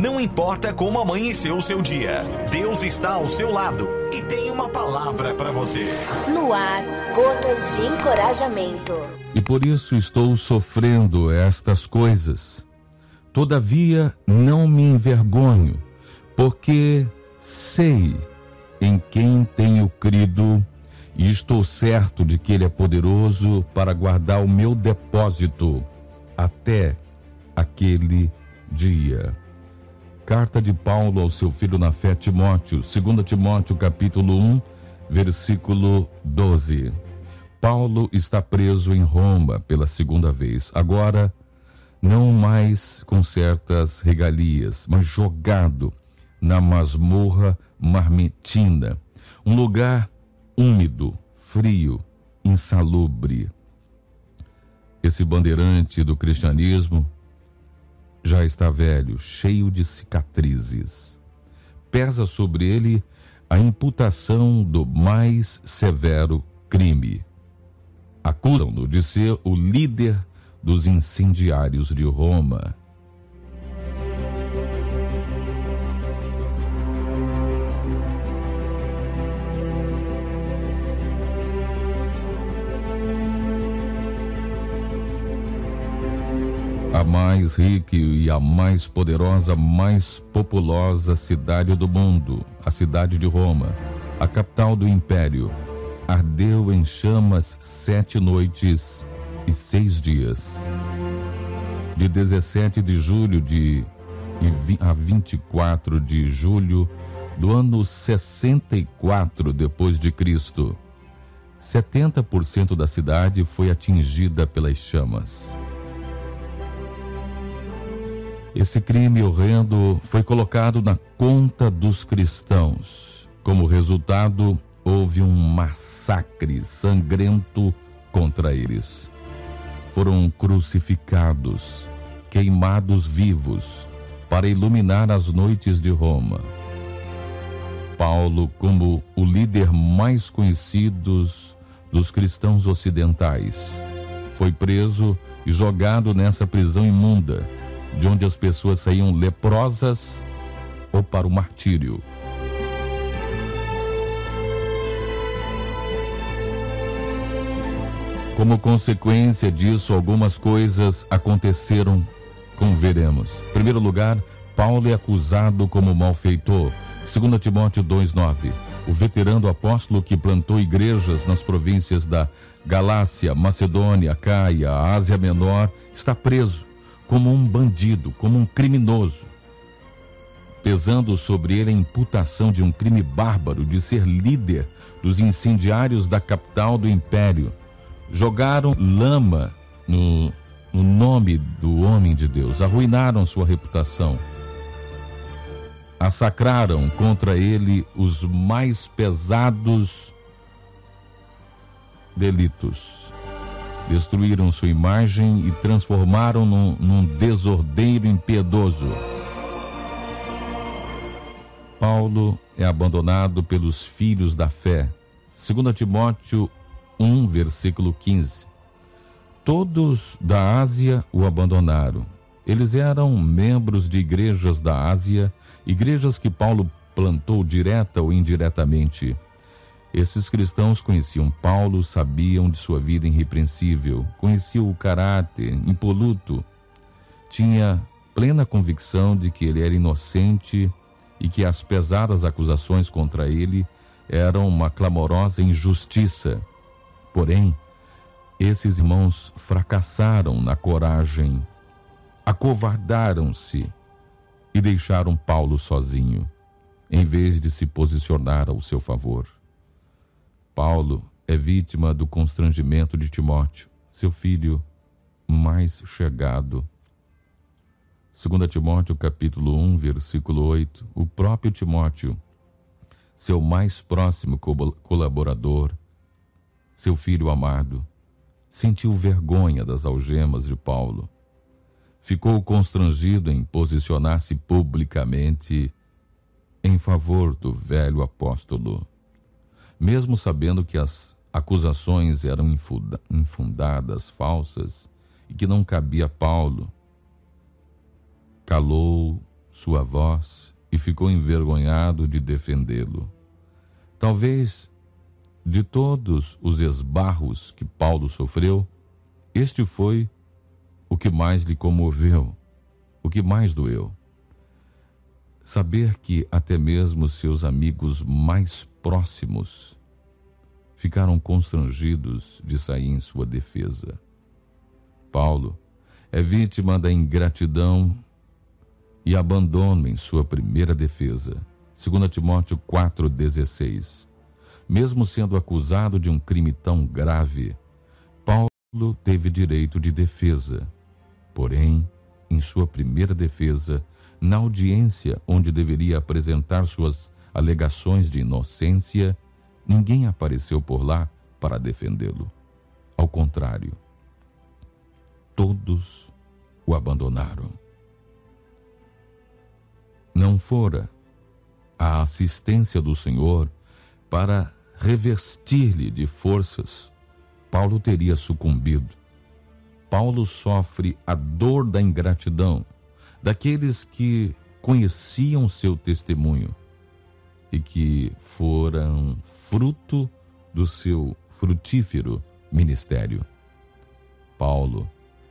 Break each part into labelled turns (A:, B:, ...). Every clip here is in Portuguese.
A: Não importa como amanheceu o seu dia, Deus está ao seu lado e tem uma palavra para você.
B: No ar, gotas de encorajamento.
C: E por isso estou sofrendo estas coisas. Todavia, não me envergonho, porque sei em quem tenho crido e estou certo de que Ele é poderoso para guardar o meu depósito até aquele dia. Carta de Paulo ao seu filho na fé Timóteo, 2 Timóteo capítulo 1, versículo 12. Paulo está preso em Roma pela segunda vez. Agora, não mais com certas regalias, mas jogado na masmorra marmetina, um lugar úmido, frio, insalubre. Esse bandeirante do cristianismo já está velho, cheio de cicatrizes. Pesa sobre ele a imputação do mais severo crime. Acusam-no de ser o líder dos incendiários de Roma. Mais rica e a mais poderosa, mais populosa cidade do mundo, a cidade de Roma, a capital do império, ardeu em chamas sete noites e seis dias. De 17 de julho de a 24 de julho do ano 64 depois de Cristo, 70% da cidade foi atingida pelas chamas. Esse crime horrendo foi colocado na conta dos cristãos. Como resultado, houve um massacre sangrento contra eles. Foram crucificados, queimados vivos, para iluminar as noites de Roma. Paulo, como o líder mais conhecido dos cristãos ocidentais, foi preso e jogado nessa prisão imunda de onde as pessoas saíam leprosas ou para o martírio. Como consequência disso, algumas coisas aconteceram, como veremos. Em primeiro lugar, Paulo é acusado como malfeitor. 2 Timóteo 2,9. O veterano apóstolo que plantou igrejas nas províncias da Galácia, Macedônia, Caia, Ásia Menor, está preso como um bandido, como um criminoso, pesando sobre ele a imputação de um crime bárbaro de ser líder dos incendiários da capital do império. Jogaram lama no, no nome do homem de Deus, arruinaram sua reputação. Assacraram contra ele os mais pesados delitos destruíram sua imagem e transformaram num, num desordeiro impiedoso. Paulo é abandonado pelos filhos da fé. 2 Timóteo 1, versículo 15. Todos da Ásia o abandonaram. Eles eram membros de igrejas da Ásia, igrejas que Paulo plantou direta ou indiretamente. Esses cristãos conheciam Paulo, sabiam de sua vida irrepreensível, conheciam o caráter impoluto, tinha plena convicção de que ele era inocente e que as pesadas acusações contra ele eram uma clamorosa injustiça. Porém, esses irmãos fracassaram na coragem, acovardaram-se e deixaram Paulo sozinho, em vez de se posicionar ao seu favor. Paulo é vítima do constrangimento de Timóteo, seu filho mais chegado. 2 Timóteo capítulo 1, versículo 8, o próprio Timóteo, seu mais próximo colaborador, seu filho amado, sentiu vergonha das algemas de Paulo. Ficou constrangido em posicionar-se publicamente em favor do velho apóstolo mesmo sabendo que as acusações eram infundadas, falsas, e que não cabia a Paulo, calou sua voz e ficou envergonhado de defendê-lo. Talvez de todos os esbarros que Paulo sofreu, este foi o que mais lhe comoveu, o que mais doeu. Saber que até mesmo seus amigos mais próximos ficaram constrangidos de sair em sua defesa. Paulo é vítima da ingratidão e abandono em sua primeira defesa. 2 Timóteo 4,16. Mesmo sendo acusado de um crime tão grave, Paulo teve direito de defesa. Porém, em sua primeira defesa, na audiência onde deveria apresentar suas alegações de inocência, ninguém apareceu por lá para defendê-lo. Ao contrário, todos o abandonaram. Não fora a assistência do Senhor para revestir-lhe de forças, Paulo teria sucumbido. Paulo sofre a dor da ingratidão daqueles que conheciam seu testemunho e que foram fruto do seu frutífero ministério. Paulo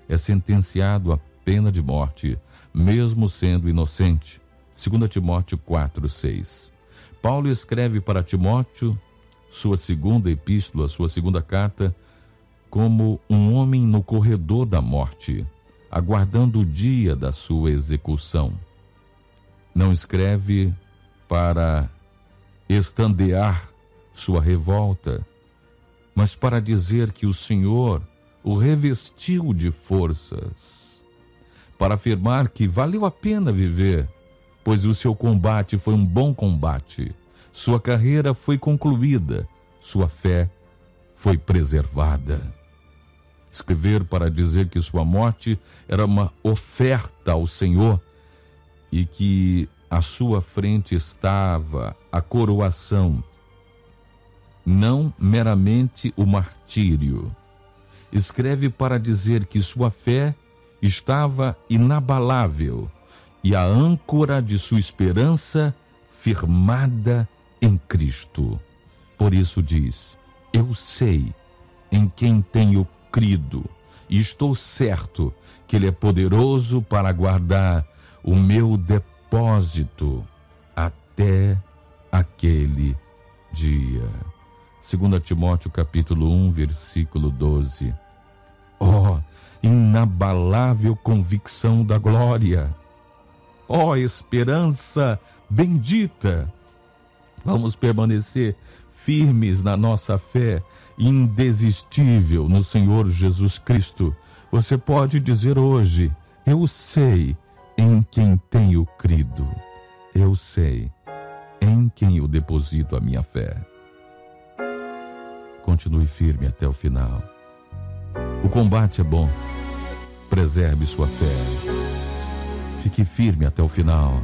C: é sentenciado à pena de morte, mesmo sendo inocente. 2 Timóteo 4, 6. Paulo escreve para Timóteo sua segunda epístola, sua segunda carta, como um homem no corredor da morte, aguardando o dia da sua execução. Não escreve para estandear sua revolta, mas para dizer que o Senhor o revestiu de forças, para afirmar que valeu a pena viver, pois o seu combate foi um bom combate, sua carreira foi concluída, sua fé foi preservada. Escrever para dizer que sua morte era uma oferta ao Senhor e que à sua frente estava a coroação, não meramente o martírio. Escreve para dizer que sua fé estava inabalável e a âncora de sua esperança firmada em Cristo. Por isso diz: Eu sei em quem tenho crido e estou certo que Ele é poderoso para guardar o meu depósito até aquele dia. 2 Timóteo capítulo 1, versículo 12. Ó, oh, inabalável convicção da glória! Ó, oh, esperança bendita! Vamos permanecer firmes na nossa fé, indesistível no Senhor Jesus Cristo. Você pode dizer hoje: Eu sei em quem tenho crido. Eu sei em quem eu deposito a minha fé. Continue firme até o final. O combate é bom. Preserve sua fé. Fique firme até o final.